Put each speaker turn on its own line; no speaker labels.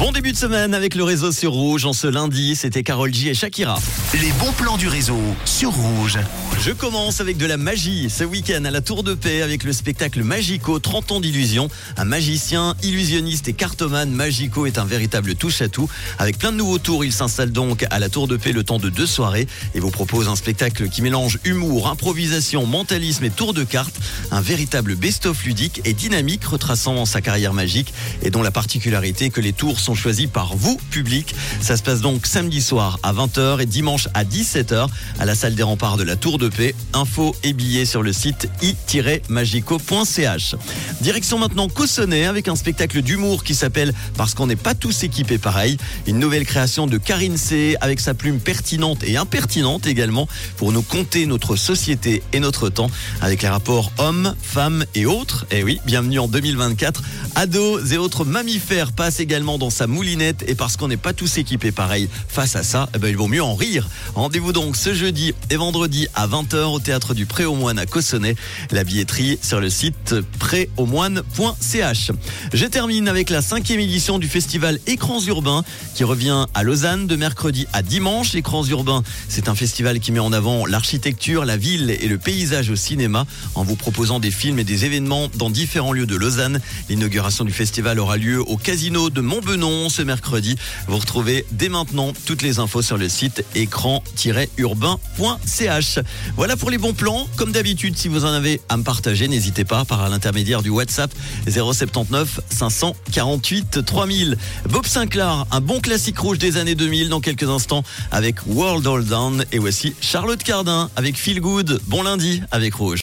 Bon début de semaine avec le réseau sur Rouge. En ce lundi, c'était Carole G et Shakira.
Les bons plans du réseau sur Rouge.
Je commence avec de la magie ce week-end à la Tour de Paix avec le spectacle Magico 30 ans d'illusion. Un magicien, illusionniste et cartomane, Magico est un véritable touche-à-tout. Avec plein de nouveaux tours, il s'installe donc à la Tour de Paix le temps de deux soirées et vous propose un spectacle qui mélange humour, improvisation, mentalisme et tour de cartes. Un véritable best-of ludique et dynamique retraçant sa carrière magique et dont la particularité est que les tours sont choisis par vous, public. Ça se passe donc samedi soir à 20h et dimanche à 17h à la salle des remparts de la Tour de Paix. Infos et billets sur le site i-magico.ch. Direction maintenant Cossonay avec un spectacle d'humour qui s'appelle Parce qu'on n'est pas tous équipés pareil. Une nouvelle création de Karine C avec sa plume pertinente et impertinente également pour nous conter notre société et notre temps avec les rapports hommes, femmes et autres. Et oui, bienvenue en 2024. Ados et autres mammifères passent également dans sa moulinette et parce qu'on n'est pas tous équipés pareil face à ça, eh ben, il vaut mieux en rire. Rendez-vous donc ce jeudi et vendredi à 20h au théâtre du Pré aux Moines à Cossonay. La billetterie sur le site préaumoine.ch. Je termine avec la cinquième édition du festival Écrans urbains qui revient à Lausanne de mercredi à dimanche. Écrans urbains, c'est un festival qui met en avant l'architecture, la ville et le paysage au cinéma en vous proposant des films et des événements dans différents lieux de Lausanne. L'inauguration du festival aura lieu au casino de Montbenon ce mercredi. Vous retrouvez dès maintenant toutes les infos sur le site écran-urbain.ch. Voilà pour les bons plans. Comme d'habitude, si vous en avez à me partager, n'hésitez pas par l'intermédiaire du WhatsApp 079 548 3000. Bob Sinclair, un bon classique rouge des années 2000 dans quelques instants avec World All Down. Et voici Charlotte Cardin avec Feel Good. Bon lundi avec Rouge.